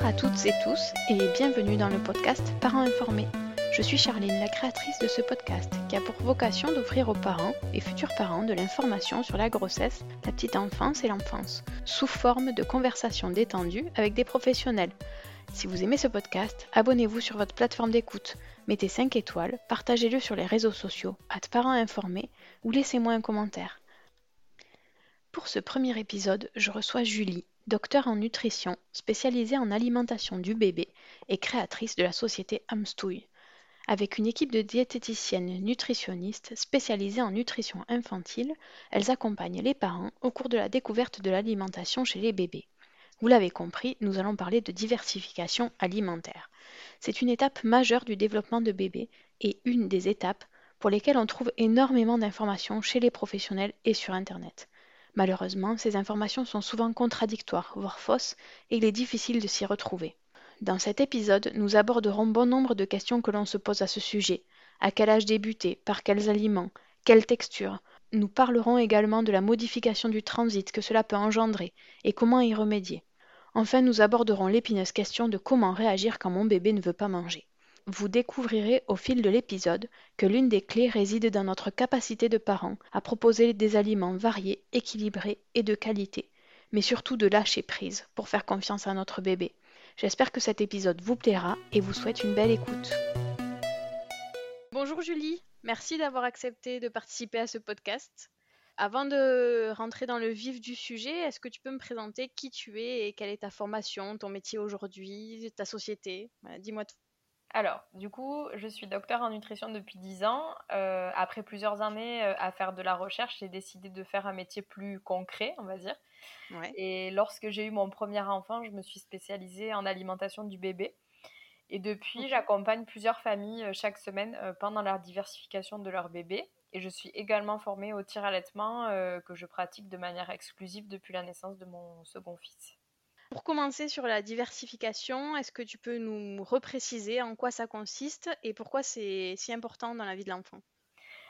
Bonjour à toutes et tous et bienvenue dans le podcast Parents informés. Je suis Charline, la créatrice de ce podcast qui a pour vocation d'offrir aux parents et futurs parents de l'information sur la grossesse, la petite enfance et l'enfance, sous forme de conversations détendues avec des professionnels. Si vous aimez ce podcast, abonnez-vous sur votre plateforme d'écoute, mettez 5 étoiles, partagez-le sur les réseaux sociaux, à parents informés ou laissez-moi un commentaire. Pour ce premier épisode, je reçois Julie, docteur en nutrition, spécialisée en alimentation du bébé et créatrice de la société Amstouille. Avec une équipe de diététiciennes nutritionnistes spécialisées en nutrition infantile, elles accompagnent les parents au cours de la découverte de l'alimentation chez les bébés. Vous l'avez compris, nous allons parler de diversification alimentaire. C'est une étape majeure du développement de bébés et une des étapes pour lesquelles on trouve énormément d'informations chez les professionnels et sur Internet. Malheureusement, ces informations sont souvent contradictoires, voire fausses, et il est difficile de s'y retrouver. Dans cet épisode, nous aborderons bon nombre de questions que l'on se pose à ce sujet. À quel âge débuter Par quels aliments Quelle texture Nous parlerons également de la modification du transit que cela peut engendrer et comment y remédier. Enfin, nous aborderons l'épineuse question de comment réagir quand mon bébé ne veut pas manger. Vous découvrirez au fil de l'épisode que l'une des clés réside dans notre capacité de parents à proposer des aliments variés, équilibrés et de qualité, mais surtout de lâcher prise pour faire confiance à notre bébé. J'espère que cet épisode vous plaira et vous souhaite une belle écoute. Bonjour Julie, merci d'avoir accepté de participer à ce podcast. Avant de rentrer dans le vif du sujet, est-ce que tu peux me présenter qui tu es et quelle est ta formation, ton métier aujourd'hui, ta société? Dis-moi tout. Alors, du coup, je suis docteur en nutrition depuis 10 ans. Euh, après plusieurs années euh, à faire de la recherche, j'ai décidé de faire un métier plus concret, on va dire. Et lorsque j'ai eu mon premier enfant, je me suis spécialisée en alimentation du bébé. Et depuis, j'accompagne plusieurs familles euh, chaque semaine pendant la diversification de leur bébé. Et je suis également formée au tir allaitement que je pratique de manière exclusive depuis la naissance de mon second fils. Pour commencer sur la diversification, est-ce que tu peux nous repréciser en quoi ça consiste et pourquoi c'est si important dans la vie de l'enfant?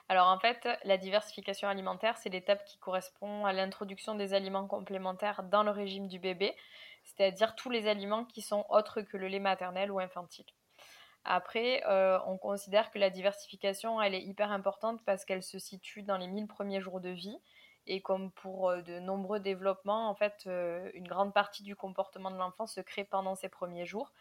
Alors en fait, la diversification alimentaire, c'est l'étape qui correspond à l'introduction des aliments complémentaires dans le régime du bébé, c'est-à-dire tous les aliments qui sont autres que le lait maternel ou infantile. Après, euh, on considère que la diversification, elle est hyper importante parce qu'elle se situe dans les 1000 premiers jours de vie et comme pour euh, de nombreux développements, en fait, euh, une grande partie du comportement de l'enfant se crée pendant ses premiers jours.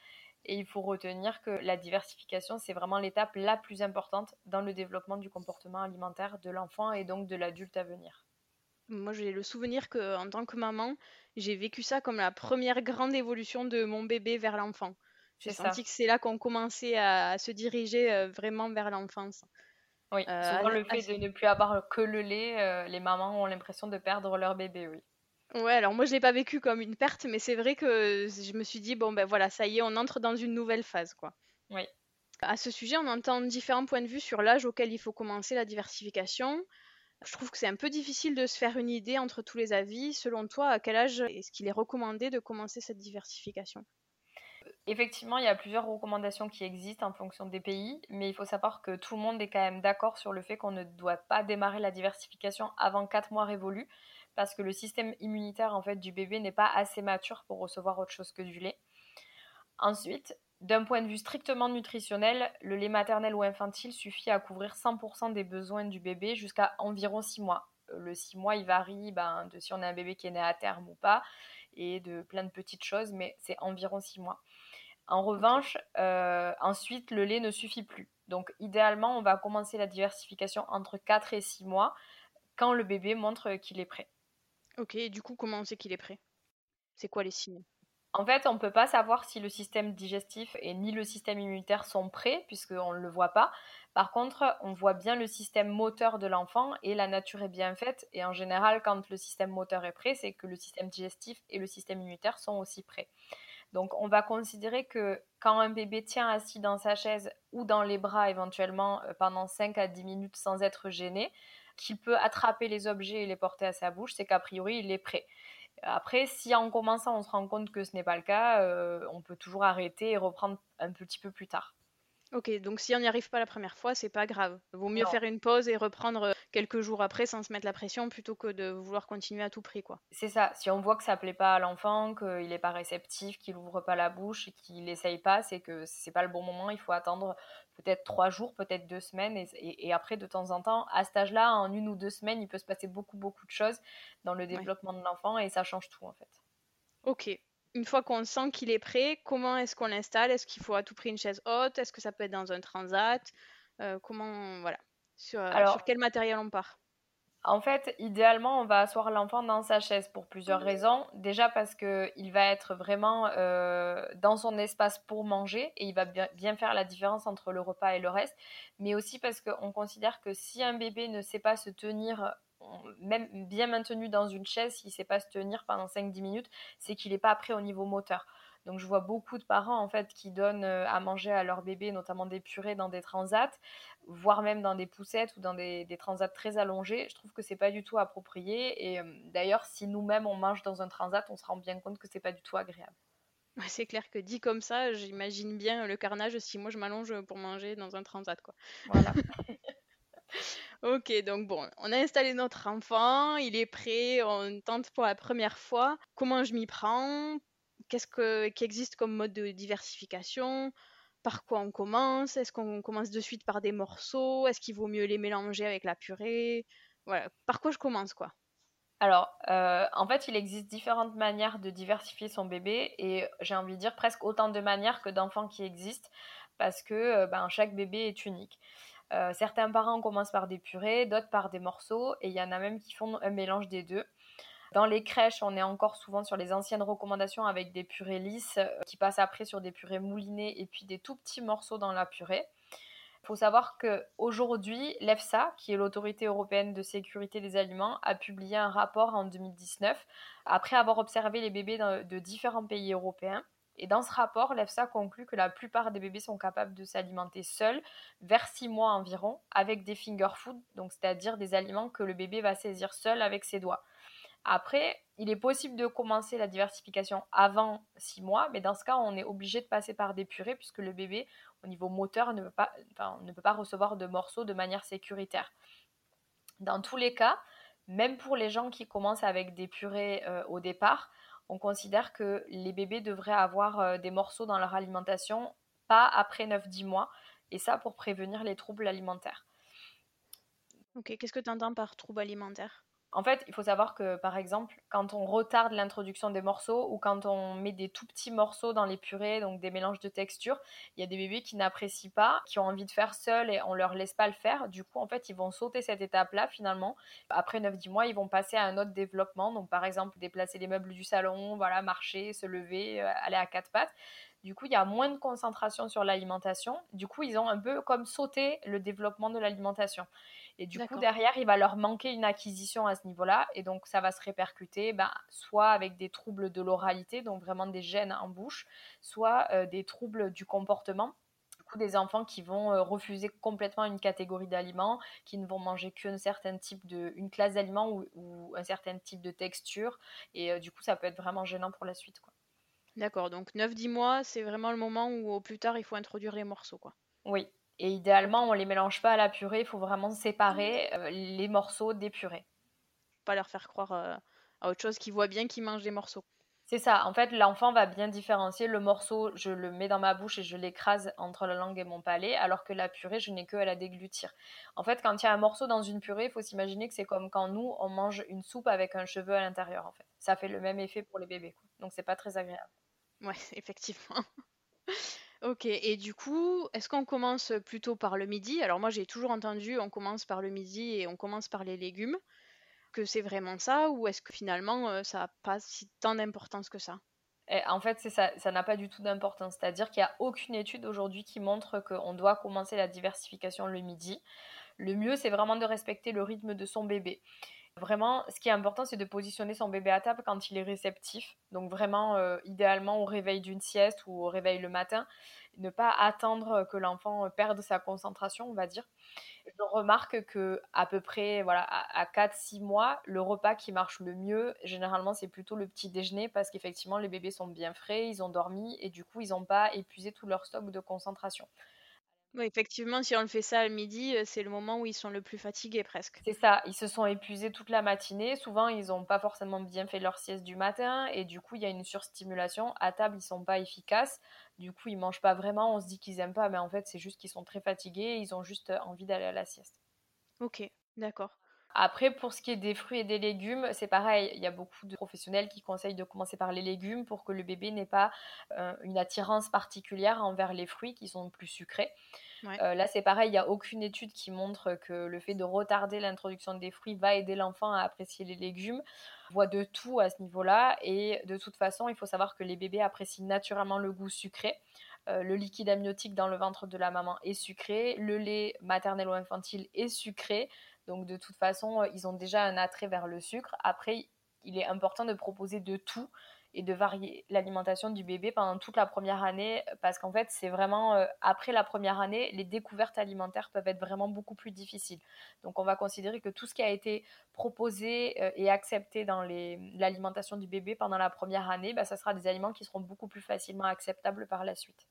Et il faut retenir que la diversification, c'est vraiment l'étape la plus importante dans le développement du comportement alimentaire de l'enfant et donc de l'adulte à venir. Moi, j'ai le souvenir que, en tant que maman, j'ai vécu ça comme la première grande évolution de mon bébé vers l'enfant. J'ai senti que c'est là qu'on commençait à, se diriger euh, vraiment vers l'enfance. Oui, euh, souvent le fait de ne plus avoir que le lait, euh, les mamans ont l'impression de perdre leur bébé, oui. Ouais, alors moi je l'ai pas vécu comme une perte, mais c'est vrai que je me suis dit bon ben voilà, ça y est, on entre dans une nouvelle phase quoi. Oui. À ce sujet, on entend différents points de vue sur l'âge auquel il faut commencer la diversification. Je trouve que c'est un peu difficile de se faire une idée entre tous les avis. Selon toi, à quel âge est-ce qu'il est recommandé de commencer cette diversification? Effectivement, il y a plusieurs recommandations qui existent en fonction des pays, mais il faut savoir que tout le monde est quand même d'accord sur le fait qu'on ne doit pas démarrer la diversification avant 4 mois révolus, parce que le système immunitaire en fait du bébé n'est pas assez mature pour recevoir autre chose que du lait. Ensuite, d'un point de vue strictement nutritionnel, le lait maternel ou infantile suffit à couvrir 100% des besoins du bébé jusqu'à environ 6 mois. Euh, le 6 mois, il varie ben, de si on a un bébé qui est né à terme ou pas, et de plein de petites choses, mais c'est environ 6 mois. En revanche, euh, ensuite, le lait ne suffit plus. Donc, idéalement, on va commencer la diversification entre 4 et 6 mois, quand le bébé montre qu'il est prêt. Ok, et du coup, comment on sait qu'il est prêt? C'est quoi les signes? En fait, on ne peut pas savoir si le système digestif et ni le système immunitaire sont prêts, puisqu'on ne le voit pas. Par contre, on voit bien le système moteur de l'enfant et la nature est bien faite. Et en général, quand le système moteur est prêt, c'est que le système digestif et le système immunitaire sont aussi prêts. Donc, on va considérer que quand un bébé tient assis dans sa chaise ou dans les bras éventuellement euh, pendant 5 à 10 minutes sans être gêné, qu'il peut attraper les objets et les porter à sa bouche, c'est qu'a priori, il est prêt. Après, si en commençant, on se rend compte que ce n'est pas le cas, euh, on peut toujours arrêter et reprendre un petit peu plus tard. Ok, donc si on n'y arrive pas la première fois, c'est pas grave. Vaut mieux faire une pause et reprendre euh, quelques jours après sans se mettre la pression plutôt que de vouloir continuer à tout prix, quoi. C'est ça. Si on voit que ça plaît pas à l'enfant, qu'il n'est pas réceptif, qu'il ouvre pas la bouche, qu'il n'essaye pas, c'est que c'est pas le bon moment. Il faut attendre peut-être trois jours, peut-être deux semaines, et, après de temps en temps, à cet âge-là, en une ou deux semaines, il peut se passer beaucoup beaucoup de choses dans le développement de l'enfant et ça change tout en fait. Ok, une fois qu'on sent qu'il est prêt, comment est-ce qu'on l'installe? Est-ce qu'il faut à tout prix une chaise haute? Est-ce que ça peut être dans un transat? Euh, Comment, voilà. Sur, euh, sur, quel matériel on part? En fait, idéalement, on va asseoir l'enfant dans sa chaise pour plusieurs raisons. Déjà parce qu'il va être vraiment euh, dans son espace pour manger et il va bien, faire la différence entre le repas et le reste. Mais aussi parce qu'on considère que si un bébé ne sait pas se tenir même bien maintenu dans une chaise, s'il ne sait pas se tenir pendant 5-10 minutes, c'est qu'il n'est pas prêt au niveau moteur. Donc je vois beaucoup de parents en fait qui donnent euh, à manger à leur bébé, notamment des purées dans des transats, voire même dans des poussettes ou dans des, transats très allongés. Je trouve que c'est pas du tout approprié. Et euh, d'ailleurs, si nous-mêmes on mange dans un transat, on se rend bien compte que c'est pas du tout agréable. C'est clair que dit comme ça, j'imagine bien le carnage si moi je m'allonge pour manger dans un transat quoi. Voilà. Ok, donc bon, on a installé notre enfant, il est prêt, on tente pour la première fois. Comment je m'y prends? Qu'est-ce que, qui existe comme mode de diversification? Par quoi on commence? Est-ce qu'on commence de suite par des morceaux? Est-ce qu'il vaut mieux les mélanger avec la purée? Voilà, par quoi je commence quoi? Alors, euh, en fait, il existe différentes manières de diversifier son bébé et j'ai envie de dire presque autant de manières que d'enfants qui existent parce que euh, ben, chaque bébé est unique. Euh, certains parents commencent par des purées, d'autres par des morceaux, et il y en a même qui font un mélange des deux. Dans les crèches, on est encore souvent sur les anciennes recommandations avec des purées lisses euh, qui passent après sur des purées moulinées et puis des tout petits morceaux dans la purée. Il faut savoir qu'aujourd'hui, l'EFSA, qui est l'autorité européenne de sécurité des aliments, a publié un rapport en 2019 après avoir observé les bébés de différents pays européens et dans ce rapport, l'EFSA conclut que la plupart des bébés sont capables de s'alimenter seuls vers 6 mois environ avec des finger food, donc c'est-à-dire des aliments que le bébé va saisir seul avec ses doigts. Après, il est possible de commencer la diversification avant 6 mois, mais dans ce cas, on est obligé de passer par des purées puisque le bébé, au niveau moteur, ne peut pas, ne peut pas recevoir de morceaux de manière sécuritaire. Dans tous les cas, même pour les gens qui commencent avec des purées euh, au départ, on considère que les bébés devraient avoir euh, des morceaux dans leur alimentation, pas après 9-10 mois, et ça pour prévenir les troubles alimentaires. Ok, qu'est-ce que tu entends par troubles alimentaires? En fait, il faut savoir que, par exemple, quand on retarde l'introduction des morceaux ou quand on met des tout petits morceaux dans les purées, donc des mélanges de textures, il y a des bébés qui n'apprécient pas, qui ont envie de faire seuls et on leur laisse pas le faire. Du coup, en fait, ils vont sauter cette étape-là finalement. Après 9-10 mois, ils vont passer à un autre développement. Donc, par exemple, déplacer les meubles du salon, voilà, marcher, se lever, euh, aller à quatre pattes. Du coup, il y a moins de concentration sur l'alimentation. Du coup, ils ont un peu comme sauté le développement de l'alimentation. Et du coup, derrière, il va leur manquer une acquisition à ce niveau-là. Et donc, ça va se répercuter ben, soit avec des troubles de l'oralité, donc vraiment des gènes en bouche, soit euh, des troubles du comportement des enfants qui vont euh, refuser complètement une catégorie d'aliments, qui ne vont manger qu'un certain type de, une classe d'aliments ou, un certain type de texture. Et euh, du coup, ça peut être vraiment gênant pour la suite. D'accord, donc 9-10 mois, c'est vraiment le moment où au plus tard, il faut introduire les morceaux. Quoi. Oui, et idéalement, on les mélange pas à la purée, il faut vraiment séparer euh, les morceaux des purées. Pas leur faire croire à autre chose qu'ils voient bien qu'ils mangent des morceaux. C'est ça. En fait, l'enfant va bien différencier le morceau, je le mets dans ma bouche et je l'écrase entre la langue et mon palais, alors que la purée, je n'ai que à la déglutir. En fait, quand il y a un morceau dans une purée, il faut s'imaginer que c'est comme quand nous, on mange une soupe avec un cheveu à l'intérieur, en fait. Ça fait le même effet pour les bébés, quoi. Donc, c'est pas très agréable. Ouais, effectivement. Ok, et du coup, est-ce qu'on commence plutôt par le midi? Alors, moi, j'ai toujours entendu, on commence par le midi et on commence par les légumes que c'est vraiment ça ou est-ce que finalement euh, ça n'a pas si tant d'importance que ça? Eh, en fait, ça, ça n'a pas du tout d'importance. C'est-à-dire qu'il n'y a aucune étude aujourd'hui qui montre qu'on doit commencer la diversification le midi. Le mieux, c'est vraiment de respecter le rythme de son bébé. Vraiment, ce qui est important, c'est de positionner son bébé à table quand il est réceptif. Donc vraiment, euh, idéalement au réveil d'une sieste ou au réveil le matin. Ne pas attendre que l'enfant perde sa concentration, on va dire je remarque que à peu près voilà à, 4-6 mois, le repas qui marche le mieux, généralement, c'est plutôt le petit déjeuner parce qu'effectivement, les bébés sont bien frais, ils ont dormi et du coup, ils n'ont pas épuisé tout leur stock de concentration. Oui, effectivement, si on le fait ça à midi, euh, c'est le moment où ils sont le plus fatigués presque. C'est ça, ils se sont épuisés toute la matinée. Souvent, ils n'ont pas forcément bien fait leur sieste du matin et du coup, il y a une surstimulation. À table, ils sont pas efficaces. Du coup, ils mangent pas vraiment. On se dit qu'ils aiment pas, mais en fait, c'est juste qu'ils sont très fatigués. ils ont juste envie d'aller à la sieste. Ok, d'accord. Après, pour ce qui est des fruits et des légumes, c'est pareil. Il y a beaucoup de professionnels qui conseillent de commencer par les légumes pour que le bébé n'ait pas euh, une attirance particulière envers les fruits qui sont plus sucrés. Euh, là, c'est pareil, il n'y a aucune étude qui montre que le fait de retarder l'introduction des fruits va aider l'enfant à apprécier les légumes. On voit de tout à ce niveau-là. Et de toute façon, il faut savoir que les bébés apprécient naturellement le goût sucré. Euh, le liquide amniotique dans le ventre de la maman est sucré, le lait maternel ou infantile est sucré, donc de toute façon, euh, ils ont déjà un attrait vers le sucre. Après, il est important de proposer de tout et de varier l'alimentation du bébé pendant toute la première année parce qu'en fait c'est vraiment euh, après la première année les découvertes alimentaires peuvent être vraiment beaucoup plus difficiles donc on va considérer que tout ce qui a été proposé euh, et accepté dans l'alimentation du bébé pendant la première année bah, ça sera des aliments qui seront beaucoup plus facilement acceptables par la suite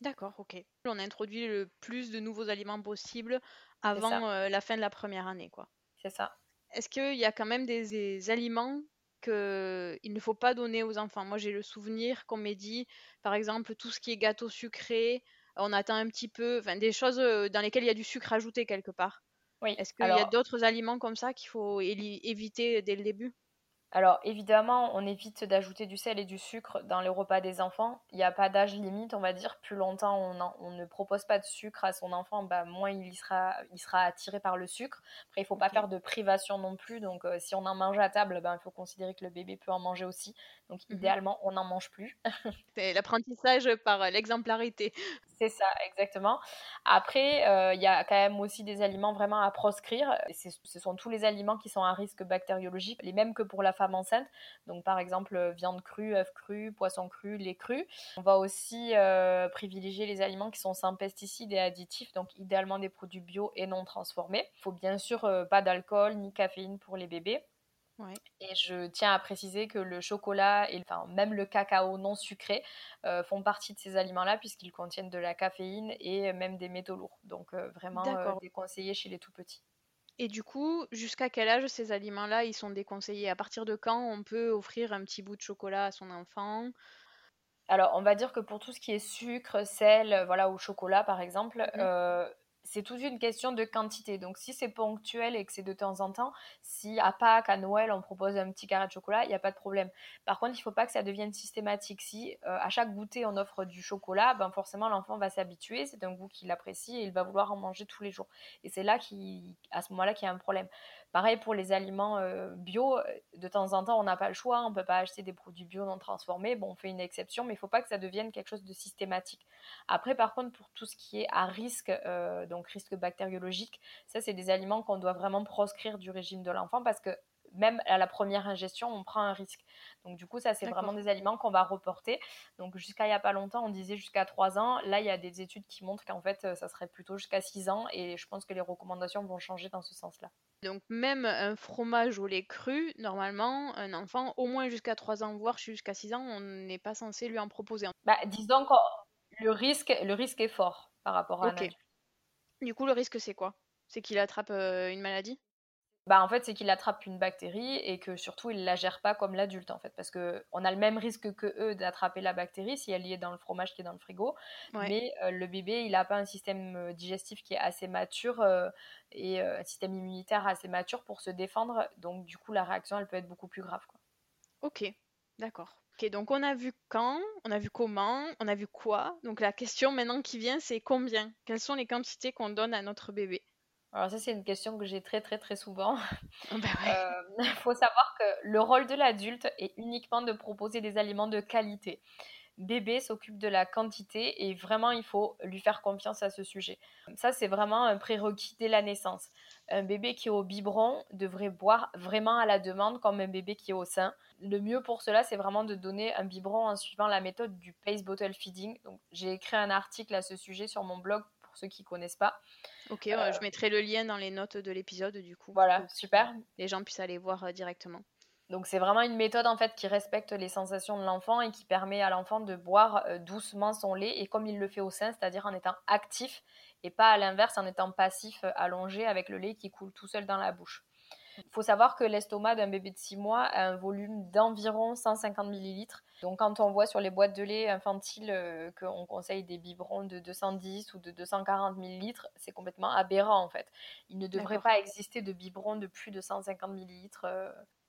D'accord, ok. On a introduit le plus de nouveaux aliments possibles avant euh, la fin de la première année, quoi. C'est ça. Est-ce qu'il y a quand même des, aliments qu'il ne faut pas donner aux enfants? Moi, j'ai le souvenir qu'on m'ait dit, par exemple, tout ce qui est gâteau sucré, on attend un petit peu, enfin, des choses euh, dans lesquelles il y a du sucre ajouté quelque part. Oui. Est-ce qu'il y a d'autres aliments comme ça qu'il faut éviter dès le début? Alors évidemment, on évite d'ajouter du sel et du sucre dans les repas des enfants. Il n'y a pas d'âge limite, on va dire. Plus longtemps on, ne propose pas de sucre à son enfant, bah, moins il sera, il sera attiré par le sucre. Après, il ne faut pas faire de privation non plus. Donc euh, si on en mange à table, ben, il faut considérer que le bébé peut en manger aussi. Donc mhm. idéalement, on n'en mange plus. C'est l'apprentissage par euh, l'exemplarité. C'est ça, exactement. Après, euh, il y a quand même aussi des aliments vraiment à proscrire. Ce sont tous les aliments qui sont à risque bactériologique, les mêmes que pour la femme enceinte. Donc par exemple, euh, viande crue, œufs crus, poisson cru, lait cru. On va aussi privilégier les aliments qui sont sans pesticides et additifs, donc idéalement des produits bio et non transformés. Il faut bien sûr pas d'alcool ni caféine pour les bébés. Et je tiens à préciser que le chocolat et enfin, même le cacao non sucré euh, font partie de ces aliments-là puisqu'ils contiennent de la caféine et même des métaux lourds. Donc euh, vraiment euh, déconseillés chez les tout petits. Et du coup, jusqu'à quel âge ces aliments-là ils sont déconseillés? À partir de quand on peut offrir un petit bout de chocolat à son enfant? Alors, on va dire que pour tout ce qui est sucre, sel, voilà, ou chocolat par exemple, mmh c'est toute une question de quantité. Donc, si c'est ponctuel et que c'est de temps en temps, si à Pâques, à Noël, on propose un petit carré de chocolat, il n'y a pas de problème. Par contre, il ne faut pas que ça devienne systématique. Si euh, à chaque goûter, on offre du chocolat, ben forcément, l'enfant va s'habituer. C'est un goût qu'il apprécie et il va vouloir en manger tous les jours. Et c'est là, à ce moment-là, qu'il y a un problème. Pareil pour les aliments bio, de temps en temps, on n'a pas le choix, on ne peut pas acheter des produits bio non transformés. Bon, on fait une exception, mais il ne faut pas que ça devienne quelque chose de systématique. Après, par contre, pour tout ce qui est à risque, donc risque bactériologique, ça, c'est des aliments qu'on doit vraiment proscrire du régime de l'enfant parce que même à la première ingestion, on prend un risque. Donc du coup, ça, c'est vraiment des aliments qu'on va reporter. Donc jusqu'à il n'y a pas longtemps, on disait jusqu'à 3 ans. Là, il y a des études qui montrent qu'en fait, ça serait plutôt jusqu'à 6 ans. Et je pense que les recommandations vont changer dans ce sens-là. Donc même un fromage au lait cru, normalement, un enfant, au moins jusqu'à 3 ans, voire jusqu'à 6 ans, on n'est pas censé lui en proposer. Bah, disons que le risque, le risque est fort par rapport à un Du coup, le risque, c'est quoi? C'est qu'il attrape euh, une maladie? Bah, en fait, c'est qu'il attrape une bactérie et que surtout, il la gère pas comme l'adulte, en fait. Parce qu'on a le même risque que eux d'attraper la bactérie si elle y est dans le fromage qui est dans le frigo. Mais euh, le bébé, il n'a pas un système euh, digestif qui est assez mature euh, et un système immunitaire assez mature pour se défendre. Donc, du coup, la réaction, elle peut être beaucoup plus grave. Quoi. Ok, d'accord. Ok, donc on a vu quand, on a vu comment, on a vu quoi. Donc la question maintenant qui vient, c'est combien? Quelles sont les quantités qu'on donne à notre bébé? Alors ça, c'est une question que j'ai très très très souvent. Il bah euh, faut savoir que le rôle de l'adulte est uniquement de proposer des aliments de qualité. Bébé s'occupe de la quantité et vraiment il faut lui faire confiance à ce sujet. Ça c'est vraiment un prérequis dès la naissance. Un bébé qui est au biberon devrait boire vraiment à la demande comme un bébé qui est au sein. Le mieux pour cela c'est vraiment de donner un biberon en suivant la méthode du Pace Bottle Feeding. J'ai écrit un article à ce sujet sur mon blog ceux qui connaissent pas. Ok, je euh, mettrai le lien dans les notes de l'épisode du coup. Voilà, super. Les gens puissent aller voir euh, directement. Donc c'est vraiment une méthode en fait qui respecte les sensations de l'enfant et qui permet à l'enfant de boire euh, doucement son lait et comme il le fait au sein, c'est-à-dire en étant actif et pas à l'inverse en étant passif allongé avec le lait qui coule tout seul dans la bouche. Il faut savoir que l'estomac d'un bébé de 6 mois a un volume d'environ 150 ml. Donc quand on voit sur les boîtes de lait infantiles euh, qu'on conseille des biberons de 210 ou de 240 ml, c'est complètement aberrant en fait. Il ne devrait pas exister de biberon de plus de 150 ml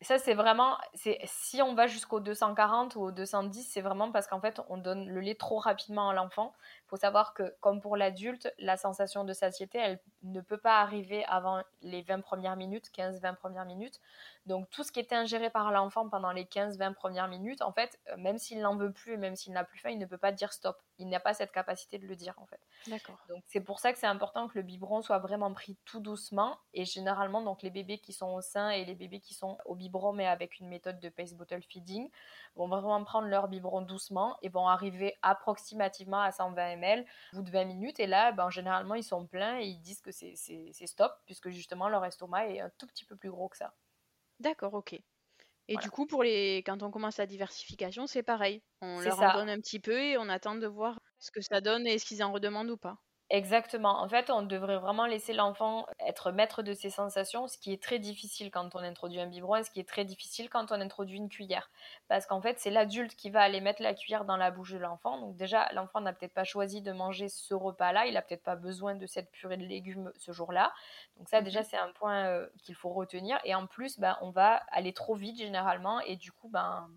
ça, c'est vraiment, si on va jusqu'au 240 ou au 210, c'est vraiment parce qu'en fait, on donne le lait trop rapidement à l'enfant. Il faut savoir que, comme pour l'adulte, la sensation de satiété, elle ne peut pas arriver avant les 20 premières minutes, 15-20 premières minutes. Donc, tout ce qui est ingéré par l'enfant pendant les 15-20 premières minutes, en fait, euh, même s'il n'en veut plus et même s'il n'a plus faim, il ne peut pas dire stop. Il n'a pas cette capacité de le dire, en fait. D'accord. Donc, c'est pour ça que c'est important que le biberon soit vraiment pris tout doucement. Et généralement, donc, les bébés qui sont au sein et les bébés qui sont au biberon, mais avec une méthode de pace bottle feeding, vont vraiment prendre leur biberon doucement et vont arriver approximativement à 120 ml au bout de 20 minutes. Et là, ben, généralement, ils sont pleins et ils disent que c'est stop, puisque justement, leur estomac est un tout petit peu plus gros que ça. D'accord, ok. Et du coup, pour les, quand on commence la diversification, c'est pareil. On leur en donne un petit peu et on attend de voir ce que ça donne et ce qu'ils en redemandent ou pas. Exactement. En fait, on devrait vraiment laisser l'enfant être maître de ses sensations, ce qui est très difficile quand on introduit un biberon et ce qui est très difficile quand on introduit une cuillère. Parce qu'en fait, c'est l'adulte qui va aller mettre la cuillère dans la bouche de l'enfant. Donc déjà, l'enfant n'a peut-être pas choisi de manger ce repas-là, il n'a peut-être pas besoin de cette purée de légumes ce jour-là. Donc ça, déjà, mhm. c'est un point euh, qu'il faut retenir. Et en plus, ben, on va aller trop vite généralement et du coup, ben,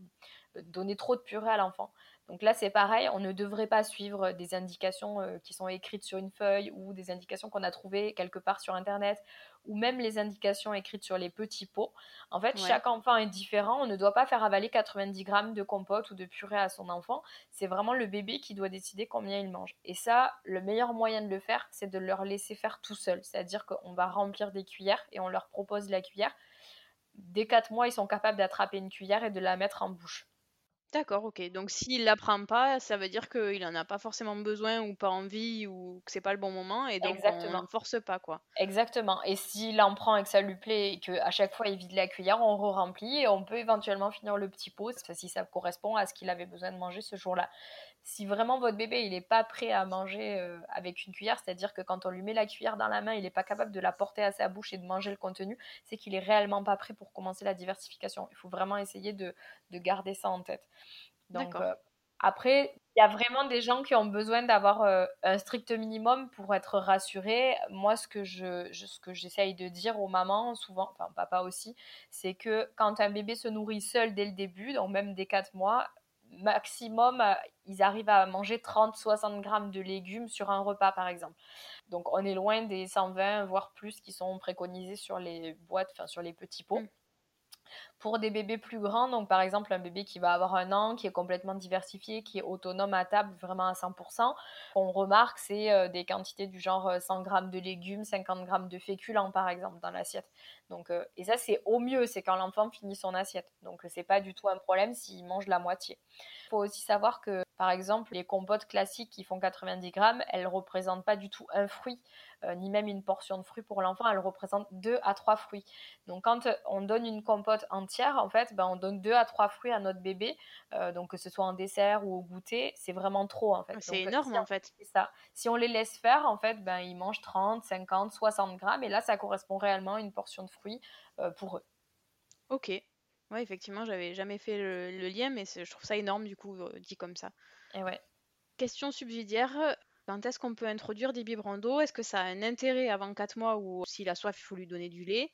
donner trop de purée à l'enfant. Donc là, c'est pareil, on ne devrait pas suivre des indications euh, qui sont écrites sur une feuille ou des indications qu'on a trouvées quelque part sur Internet ou même les indications écrites sur les petits pots. En fait, chaque enfant est différent. On ne doit pas faire avaler 90 grammes de compote ou de purée à son enfant. C'est vraiment le bébé qui doit décider combien il mange. Et ça, le meilleur moyen de le faire, c'est de leur laisser faire tout seul. C'est-à-dire qu'on va remplir des cuillères et on leur propose la cuillère. Dès 4 mois, ils sont capables d'attraper une cuillère et de la mettre en bouche. D'accord, OK. Donc s'il l'apprend pas, ça veut dire qu'il en a pas forcément besoin ou pas envie ou que c'est pas le bon moment et donc on force pas, quoi. Exactement. Et s'il en prend et que ça lui plaît et qu'à chaque fois il vide la cuillère, on re-remplit et on peut éventuellement finir le petit pot si ça correspond à ce qu'il avait besoin de manger ce jour-là si vraiment votre bébé il n'est pas prêt à manger euh, avec une cuillère, c'est-à-dire que quand on lui met la cuillère dans la main, il n'est pas capable de la porter à sa bouche et de manger le contenu, c'est qu'il est réellement pas prêt pour commencer la diversification. Il faut vraiment essayer de, garder ça en tête. Donc euh, après, il y a vraiment des gens qui ont besoin d'avoir euh, un strict minimum pour être rassurés. Moi, ce que je, ce que j'essaye de dire aux mamans, souvent, enfin papa aussi, c'est que quand un bébé se nourrit seul dès le début, donc même dès 4 mois, maximum, ils arrivent à manger 30-60 grammes de légumes sur un repas, par exemple. Donc on est loin des 120, voire plus, qui sont préconisés sur les boîtes, enfin sur les petits pots. Mm. Pour des bébés plus grands, donc par exemple un bébé qui va avoir un an, qui est complètement diversifié, qui est autonome à table vraiment à 100%, on remarque c'est euh, des quantités du genre 100 euh, g de légumes, 50 g de féculents par exemple dans l'assiette. Donc, euh, et ça c'est au mieux, c'est quand l'enfant finit son assiette. Donc c'est pas du tout un problème s'il mange la moitié. Il faut aussi savoir que par exemple les compotes classiques qui font 90 grammes, elles représentent pas du tout un fruit. Euh, ni même une portion de fruits pour l'enfant, elle représente 2 à 3 fruits. Donc quand on donne une compote entière, en fait, ben, on donne 2 à 3 fruits à notre bébé, euh, donc que ce soit en dessert ou au goûter, c'est vraiment trop en fait. C'est énorme en fait. Ça. Si on les laisse faire, en fait, ben, ils mangent 30, 50, 60 grammes, et là, ça correspond réellement à une portion de fruits euh, pour eux. Ok. Ouais, effectivement, j'avais jamais fait le, lien, mais je trouve ça énorme du coup, dit comme ça. Et ouais. Question subsidiaire, quand est-ce qu'on peut introduire des biberons d'eau? Est-ce que ça a un intérêt avant 4 mois ou s'il a soif, il faut lui donner du lait?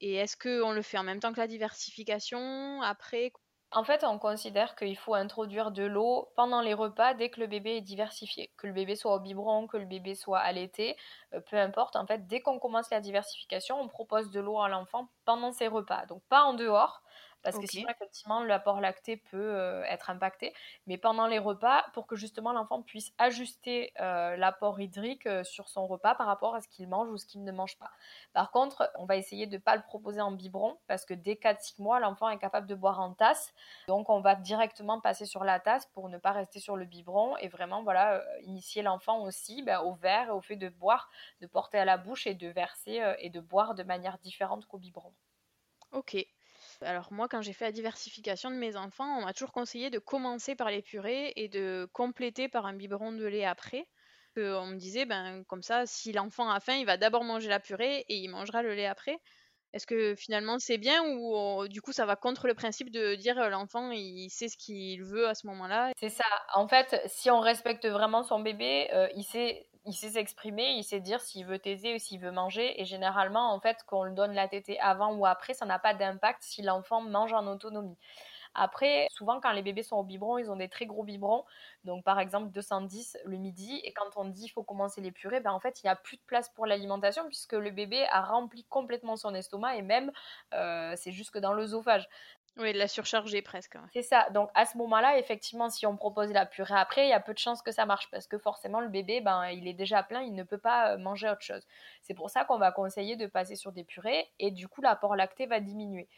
Et est-ce qu'on le fait en même temps que la diversification Après? En fait, on considère qu'il faut introduire de l'eau pendant les repas dès que le bébé est diversifié. Que le bébé soit au biberon, que le bébé soit allaité, euh, peu importe. En fait, dès qu'on commence la diversification, on propose de l'eau à l'enfant pendant ses repas. Donc pas en dehors, parce que sinon effectivement l'apport lacté peut euh, être impacté. Mais pendant les repas, pour que justement l'enfant puisse ajuster euh, l'apport hydrique euh, sur son repas par rapport à ce qu'il mange ou ce qu'il ne mange pas. Par contre, on va essayer de ne pas le proposer en biberon parce que dès 4-6 mois, l'enfant est capable de boire en tasse. Donc on va directement passer sur la tasse pour ne pas rester sur le biberon et vraiment voilà initier l'enfant aussi bah, au verre et au fait de boire, de porter à la bouche et de verser et de boire de manière différente qu'au biberon. Ok, alors moi, quand j'ai fait la diversification de mes enfants, on m'a toujours conseillé de commencer par les purées et de compléter par un biberon de lait après. on me disait, ben comme ça, si l'enfant a faim, il va d'abord manger la purée et il mangera le lait après. Est-ce que finalement c'est bien ou du coup ça va contre le principe de dire euh, l'enfant il sait ce qu'il veut à ce moment-là? C'est ça. En fait, si on respecte vraiment son bébé, euh, il sait il sait s'exprimer, il sait dire s'il veut taiser ou s'il veut manger. Et généralement, en fait, qu'on le donne la tétée avant ou après, ça n'a pas d'impact si l'enfant mange en autonomie. Après, souvent quand les bébés sont au biberon, ils ont des très gros biberons. Donc par exemple 210 le midi. Et quand on dit qu'il faut commencer les purées, ben, en fait il n'y a plus de place pour l'alimentation puisque le bébé a rempli complètement son estomac et même euh, c'est jusque dans l'œsophage. Oui, la surcharger presque. C'est ça. Donc à ce moment-là, effectivement, si on propose la purée après, il y a peu de chances que ça marche parce que forcément le bébé, ben, il est déjà plein, il ne peut pas euh, manger autre chose. C'est pour ça qu'on va conseiller de passer sur des purées et du coup l'apport lacté va diminuer.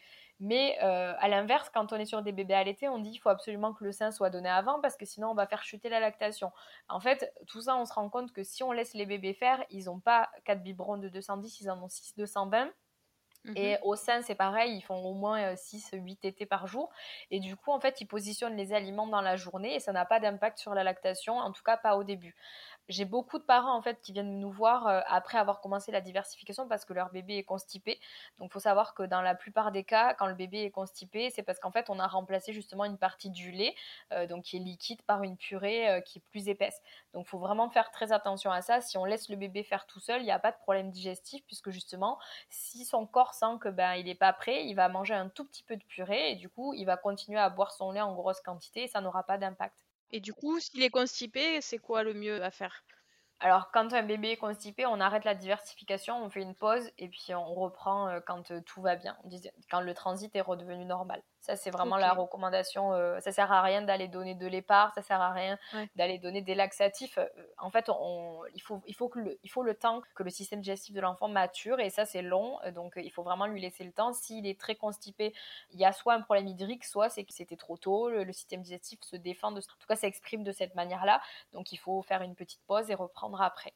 Mais euh, à l'inverse, quand on est sur des bébés allaités, on dit qu'il faut absolument que le sein soit donné avant parce que sinon on va faire chuter la lactation. En fait, tout ça, on se rend compte que si on laisse les bébés faire, ils n'ont pas 4 biberons de 210, ils en ont 6 de 120. Et mhm. au sein, c'est pareil, ils font au moins 6-8 euh, tétés par jour. Et du coup, en fait, ils positionnent les aliments dans la journée et ça n'a pas d'impact sur la lactation, en tout cas pas au début. J'ai beaucoup de parents en fait qui viennent nous voir euh, après avoir commencé la diversification parce que leur bébé est constipé. Donc il faut savoir que dans la plupart des cas, quand le bébé est constipé, c'est parce qu'en fait on a remplacé justement une partie du lait, euh, donc qui est liquide, par une purée euh, qui est plus épaisse. Donc il faut vraiment faire très attention à ça. Si on laisse le bébé faire tout seul, il n'y a pas de problème digestif puisque justement si son corps sent que ben il n'est pas prêt, il va manger un tout petit peu de purée et du coup il va continuer à boire son lait en grosse quantité et ça n'aura pas d'impact. Et du coup, s'il est constipé, c'est quoi le mieux à faire? Alors, quand un bébé est constipé, on arrête la diversification, on fait une pause et puis on reprend euh, quand euh, tout va bien, quand le transit est redevenu normal. Ça, c'est vraiment la recommandation. Euh, ça sert à rien d'aller donner de l'épargne, ça sert à rien d'aller donner des laxatifs. Euh, en fait, on, il, faut, il, faut que le, il faut le temps que le système digestif de l'enfant mature et ça, c'est long. Euh, donc, il faut vraiment lui laisser le temps. S'il est très constipé, il y a soit un problème hydrique, soit c'est que c'était trop tôt. Le, système digestif se défend. De, en tout cas, s'exprime de cette manière-là. Donc, il faut faire une petite pause et reprendre après.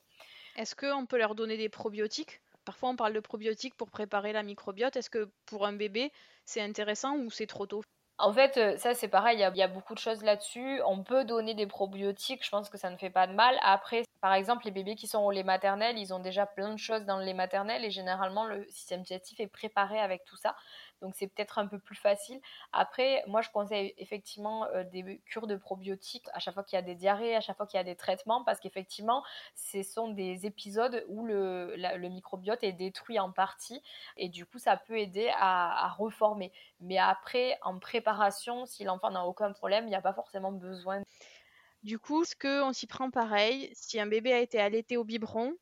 Est-ce qu'on peut leur donner des probiotiques? Parfois, on parle de probiotiques pour préparer la microbiote. Est-ce que pour un bébé, c'est intéressant ou c'est trop tôt? En fait, euh, ça c'est pareil, il y, a beaucoup de choses là-dessus. On peut donner des probiotiques, je pense que ça ne fait pas de mal. Après, Par exemple, les bébés qui sont au lait maternel, ils ont déjà plein de choses dans le lait maternel et généralement le système digestif est préparé avec tout ça. Donc c'est peut-être un peu plus facile. Après, moi je conseille effectivement euh, des cures de probiotiques à chaque fois qu'il y a des diarrhées, à chaque fois qu'il y a des traitements, parce qu'effectivement, ce sont des épisodes où le, microbiote est détruit en partie et du coup ça peut aider à, à reformer. Mais après, en préparation, si l'enfant n'a aucun problème, il n'y a pas forcément besoin. Du coup, est-ce qu'on s'y prend pareil si un bébé a été allaité au biberon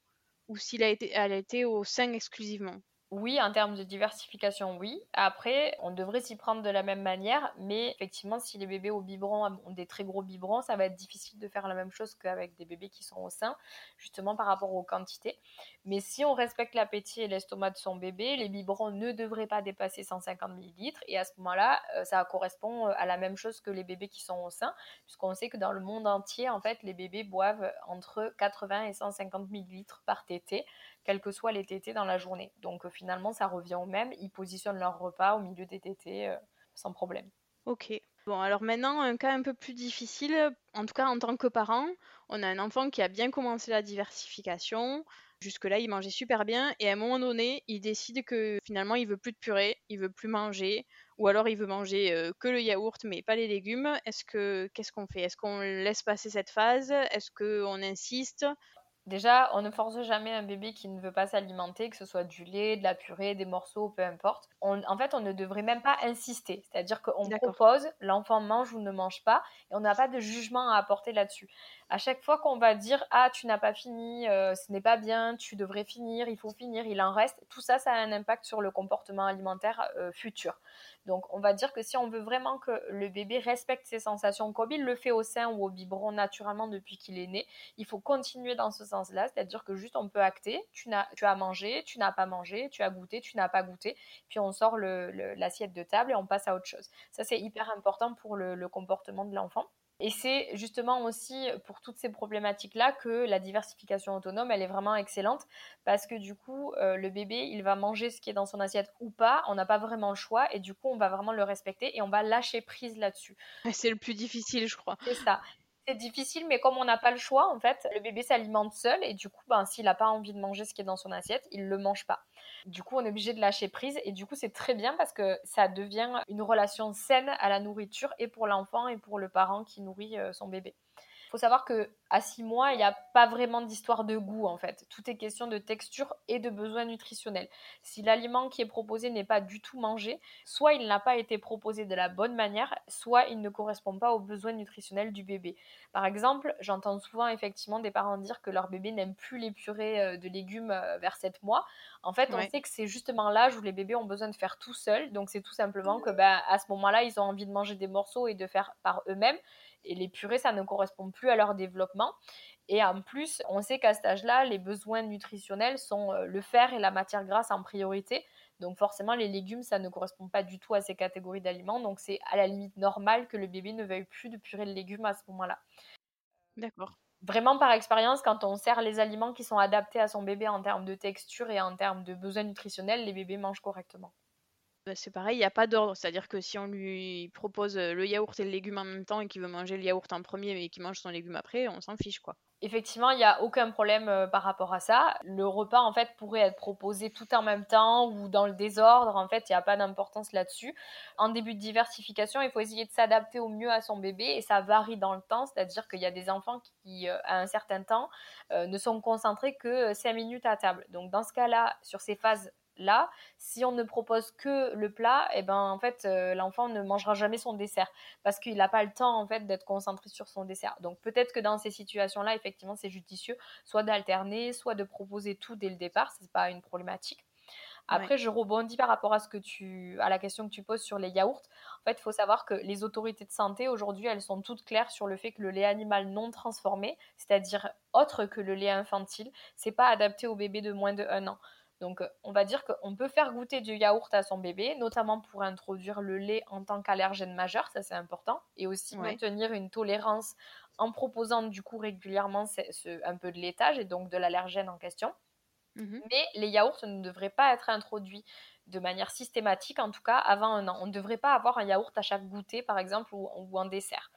ou s'il a été allaité au sein exclusivement? Oui, en termes de diversification, oui. Après, on devrait s'y prendre de la même manière, mais effectivement, si les bébés au biberon ont des très gros biberons, ça va être difficile de faire la même chose qu'avec des bébés qui sont au sein, justement par rapport aux quantités. Mais si on respecte l'appétit et l'estomac de son bébé, les biberons ne devraient pas dépasser 150 ml, et à ce moment-là, euh, ça correspond euh, à la même chose que les bébés qui sont au sein, puisqu'on sait que dans le monde entier, en fait, les bébés boivent entre 80 et 150 ml par tété quels que soient les tétés dans la journée. Donc euh, finalement, ça revient au même. Ils positionnent leur repas au milieu des tétés euh, sans problème. Ok. Bon, alors maintenant, un cas un peu plus difficile, en tout cas en tant que parent, on a un enfant qui a bien commencé la diversification. Jusque-là, il mangeait super bien et à un moment donné, il décide que finalement, il veut plus de purée, il veut plus manger, ou alors il veut manger euh, que le yaourt mais pas les légumes. Est-ce que qu'est-ce qu'on fait? Est-ce qu'on laisse passer cette phase? Est-ce qu'on insiste? Déjà, on ne force jamais un bébé qui ne veut pas s'alimenter, que ce soit du lait, de la purée, des morceaux, peu importe. en fait, on ne devrait même pas insister. C'est-à-dire qu'on propose, l'enfant mange ou ne mange pas, et on n'a pas de jugement à apporter là-dessus. À chaque fois qu'on va dire Ah, tu n'as pas fini, euh, ce n'est pas bien, tu devrais finir, il faut finir, il en reste, tout ça, ça a un impact sur le comportement alimentaire euh, futur. Donc, on va dire que si on veut vraiment que le bébé respecte ses sensations comme il le fait au sein ou au biberon naturellement depuis qu'il est né, il faut continuer dans ce sens-là, c'est-à-dire que juste on peut acter, tu, as, tu as mangé, tu n'as pas mangé, tu as goûté, tu n'as pas goûté, puis on sort l'assiette de table et on passe à autre chose. Ça, c'est hyper important pour le comportement de l'enfant. Et c'est justement aussi pour toutes ces problématiques-là que la diversification autonome, elle est vraiment excellente parce que du coup, euh, le bébé, il va manger ce qui est dans son assiette ou pas, on n'a pas vraiment le choix et du coup, on va vraiment le respecter et on va lâcher prise là-dessus. C'est le plus difficile, je crois. C'est ça c'est difficile, mais comme on n'a pas le choix, en fait, le bébé s'alimente seul et du coup, ben, s'il n'a pas envie de manger ce qui est dans son assiette, il ne le mange pas. Du coup, on est obligé de lâcher prise. Et du coup, c'est très bien parce que ça devient une relation saine à la nourriture et pour l'enfant et pour le parent qui nourrit euh, son bébé faut savoir que à 6 mois, il n'y a pas vraiment d'histoire de goût en fait. Tout est question de texture et de besoins nutritionnels. Si l'aliment qui est proposé n'est pas du tout mangé, soit il n'a pas été proposé de la bonne manière, soit il ne correspond pas aux besoins nutritionnels du bébé. Par exemple, j'entends souvent effectivement des parents dire que leur bébé n'aime plus les purées euh, de légumes euh, vers 7 mois. En fait, on sait que c'est justement l'âge où les bébés ont besoin de faire tout seuls. Donc c'est tout simplement que bah, à ce moment-là, ils ont envie de manger des morceaux et de faire par eux-mêmes et les purées, ça ne correspond plus à leur développement. Et en plus, on sait qu'à cet âge-là, les besoins nutritionnels sont euh, le fer et la matière grasse en priorité. Donc forcément, les légumes, ça ne correspond pas du tout à ces catégories d'aliments. Donc c'est à la limite normal que le bébé ne veuille plus de purée de légumes à ce moment-là. D'accord. Vraiment par expérience, quand on sert les aliments qui sont adaptés à son bébé en termes de texture et en termes de besoins nutritionnels, les bébés mangent correctement. Bah, c'est pareil, il n'y a pas d'ordre. C'est-à-dire que si on lui propose le yaourt et le légume en même temps et qu'il veut manger le yaourt en premier mais qu'il mange son légume après, on s'en fiche quoi. Effectivement, il n'y a aucun problème par rapport à ça. Le repas, en fait, pourrait être proposé tout en même temps ou dans le désordre. En fait, il n'y a pas d'importance là-dessus. En début de diversification, il faut essayer de s'adapter au mieux à son bébé et ça varie dans le temps. C'est-à-dire qu'il y a des enfants qui, à un certain temps, ne sont concentrés que 5 minutes à table. Donc, dans ce cas-là, sur ces phases là, si on ne propose que le plat, et eh ben en fait euh, l'enfant ne mangera jamais son dessert parce qu'il n'a pas le temps en fait d'être concentré sur son dessert. Donc peut-être que dans ces situations-là, effectivement, c'est judicieux soit d'alterner, soit de proposer tout dès le départ, c'est pas une problématique. Après, je rebondis par rapport à ce que tu, à la question que tu poses sur les yaourts. En fait, il faut savoir que les autorités de santé aujourd'hui, elles sont toutes claires sur le fait que le lait animal non transformé, c'est-à-dire autre que le lait infantile, c'est pas adapté aux bébés de moins de 1 an. Donc, euh, on va dire qu'on peut faire goûter du yaourt à son bébé, notamment pour introduire le lait en tant qu'allergène majeur, ça c'est important, et aussi maintenir une tolérance en proposant du coup régulièrement un peu de laitage et donc de l'allergène en question. Mmh Mais les yaourts ne devraient pas être introduits de manière systématique, en tout cas avant un an. On ne devrait pas avoir un yaourt à chaque goûter, par exemple, ou, ou un dessert.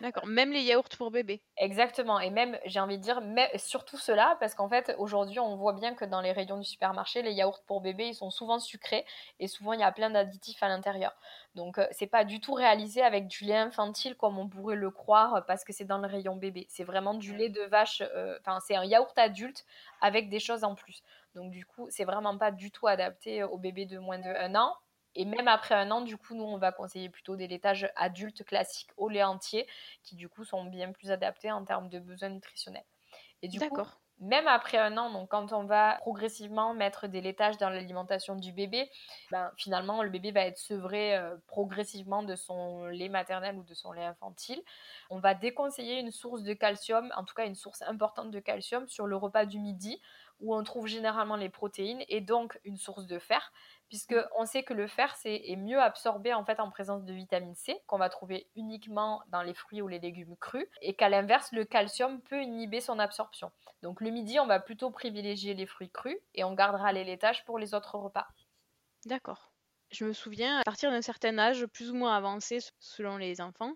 D'accord, même les yaourts pour bébé. Exactement, et même, j'ai envie de dire, mais surtout cela, parce qu'en fait, aujourd'hui, on voit bien que dans les rayons du supermarché, les yaourts pour bébé, ils sont souvent sucrés, et souvent, il y a plein d'additifs à l'intérieur. Donc, euh, c'est pas du tout réalisé avec du lait infantile comme on pourrait le croire, parce que c'est dans le rayon bébé. C'est vraiment du lait de vache, euh, enfin, c'est un yaourt adulte avec des choses en plus. Donc, du coup, c'est vraiment pas du tout adapté au bébé de moins de 1 an. Et même après un an, du coup, nous, on va conseiller plutôt des laitages adultes classiques au lait entier, qui du coup sont bien plus adaptés en termes de besoins nutritionnels. Et du coup, même après un an, donc quand on va progressivement mettre des laitages dans l'alimentation du bébé, ben, finalement, le bébé va être sevré euh, progressivement de son lait maternel ou de son lait infantile. On va déconseiller une source de calcium, en tout cas une source importante de calcium, sur le repas du midi, où on trouve généralement les protéines et donc une source de fer, puisque mmh. on sait que le fer est, mieux absorbé en fait en présence de vitamine C qu'on va trouver uniquement dans les fruits ou les légumes crus et qu'à l'inverse le calcium peut inhiber son absorption. Donc le midi on va plutôt privilégier les fruits crus et on gardera les laitages pour les autres repas. D'accord. Je me souviens à partir d'un certain âge plus ou moins avancé selon les enfants,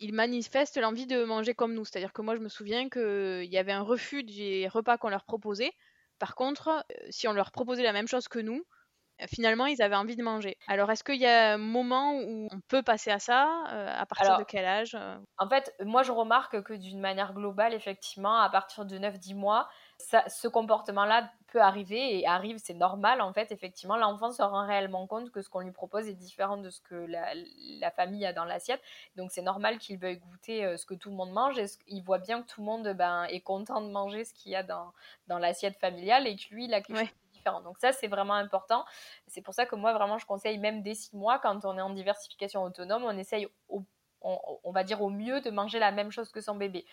ils manifestent l'envie de manger comme nous. C'est-à-dire que moi, je me souviens qu'il y avait un refus des repas qu'on leur proposait. Par contre, euh, si on leur proposait la même chose que nous, finalement, ils avaient envie de manger. Alors, est-ce qu'il y a un moment où on peut passer à ça euh, À partir de quel âge euh? En fait, moi, je remarque que d'une manière globale, effectivement, à partir de 9-10 mois, ce comportement-là peut arriver et arrive, c'est normal en fait. Effectivement, l'enfant se rend réellement compte que ce qu'on lui propose est différent de ce que la, famille a dans l'assiette. Donc c'est normal qu'il veuille goûter euh, ce que tout le monde mange et il voit bien que tout le monde ben, est content de manger ce qu'il y a dans, dans l'assiette familiale et que lui, il a quelque chose donc ça, c'est vraiment important. C'est pour ça que moi, vraiment, je conseille même dès six mois, quand on est en diversification autonome, on essaye on, va dire au mieux de manger la même chose que son bébé.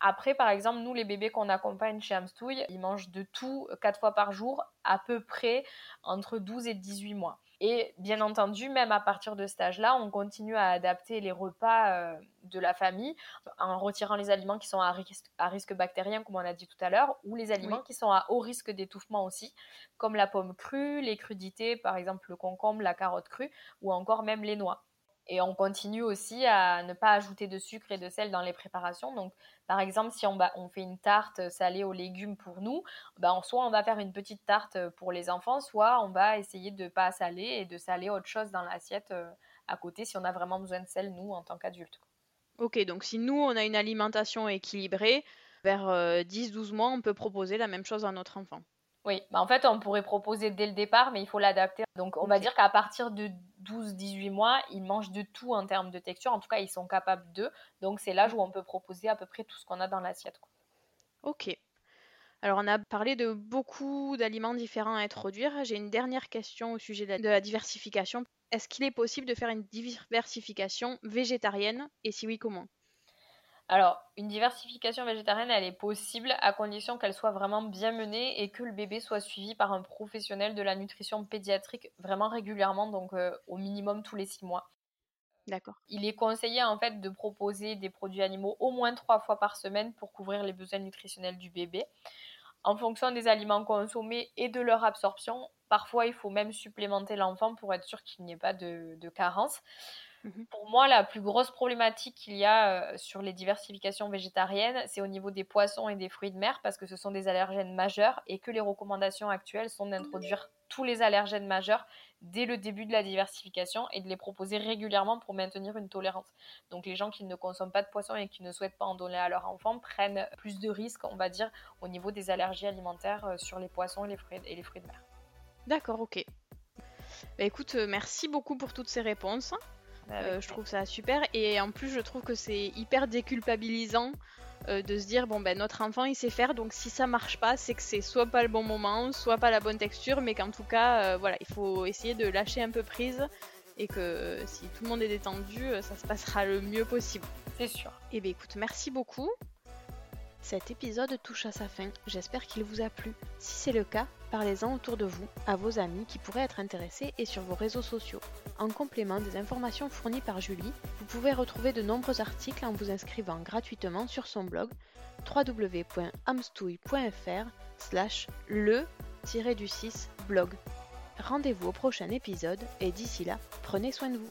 Après, par exemple, nous, les bébés qu'on accompagne chez Amstouille, ils mangent de tout quatre fois par jour, à peu près entre 12 et 18 mois. Et bien entendu, même à partir de cet âge-là, on continue à adapter les repas euh, de la famille en retirant les aliments qui sont à risque, à risque bactérien, comme on a dit tout à l'heure, ou les aliments qui sont à haut risque d'étouffement aussi, comme la pomme crue, les crudités, par exemple le concombre, la carotte crue, ou encore même les noix. Et on continue aussi à ne pas ajouter de sucre et de sel dans les préparations. Donc, par exemple, si on, fait une tarte salée aux légumes pour nous, ben, soit on va faire une petite tarte pour les enfants, soit on va essayer de ne pas saler et de saler autre chose dans l'assiette euh, à côté si on a vraiment besoin de sel, nous, en tant qu'adultes. Ok, donc si nous, on a une alimentation équilibrée, vers 10-12 euh, mois, on peut proposer la même chose à notre enfant. Oui, bah, en fait, on pourrait proposer dès le départ, mais il faut l'adapter. Donc, on va dire qu'à partir de 12-18 mois, ils mangent de tout en termes de texture. En tout cas, ils sont capables de. Donc, c'est l'âge où on peut proposer à peu près tout ce qu'on a dans l'assiette. Ok. Alors, on a parlé de beaucoup d'aliments différents à introduire. J'ai une dernière question au sujet de la diversification. Est-ce qu'il est possible de faire une diversification végétarienne? Et si oui, comment? Alors, une diversification végétarienne, elle est possible à condition qu'elle soit vraiment bien menée et que le bébé soit suivi par un professionnel de la nutrition pédiatrique vraiment régulièrement, donc euh, au minimum tous les six mois. D'accord. Il est conseillé en fait de proposer des produits animaux au moins trois fois par semaine pour couvrir les besoins nutritionnels du bébé. En fonction des aliments consommés et de leur absorption, parfois il faut même supplémenter l'enfant pour être sûr qu'il n'y ait pas de carence. Mmh Pour moi, la plus grosse problématique qu'il y a sur les diversifications végétariennes, c'est au niveau des poissons et des fruits de mer, parce que ce sont des allergènes majeurs et que les recommandations actuelles sont d'introduire tous les allergènes majeurs dès le début de la diversification et de les proposer régulièrement pour maintenir une tolérance. Donc les gens qui ne consomment pas de poissons et qui ne souhaitent pas en donner à leur enfant prennent plus de risques, on va dire, au niveau des allergies alimentaires sur les poissons et les fruits, et les fruits de mer. D'accord, ok. Bah, écoute, merci beaucoup pour toutes ces réponses. Euh, je trouve ça super et en plus je trouve que c'est hyper déculpabilisant euh, de se dire bon ben notre enfant il sait faire donc si ça marche pas c'est que c'est soit pas le bon moment soit pas la bonne texture mais qu'en tout cas euh, voilà il faut essayer de lâcher un peu prise et que si tout le monde est détendu ça se passera le mieux possible. C'est sûr. Et eh bien écoute merci beaucoup. Cet épisode touche à sa fin, j'espère qu'il vous a plu. Si c'est le cas, parlez-en autour de vous, à vos amis qui pourraient être intéressés et sur vos réseaux sociaux. En complément des informations fournies par Julie, vous pouvez retrouver de nombreux articles en vous inscrivant gratuitement sur son blog www.amstouille.fr slash le-du-6 blog. Rendez-vous au prochain épisode et d'ici là, prenez soin de vous.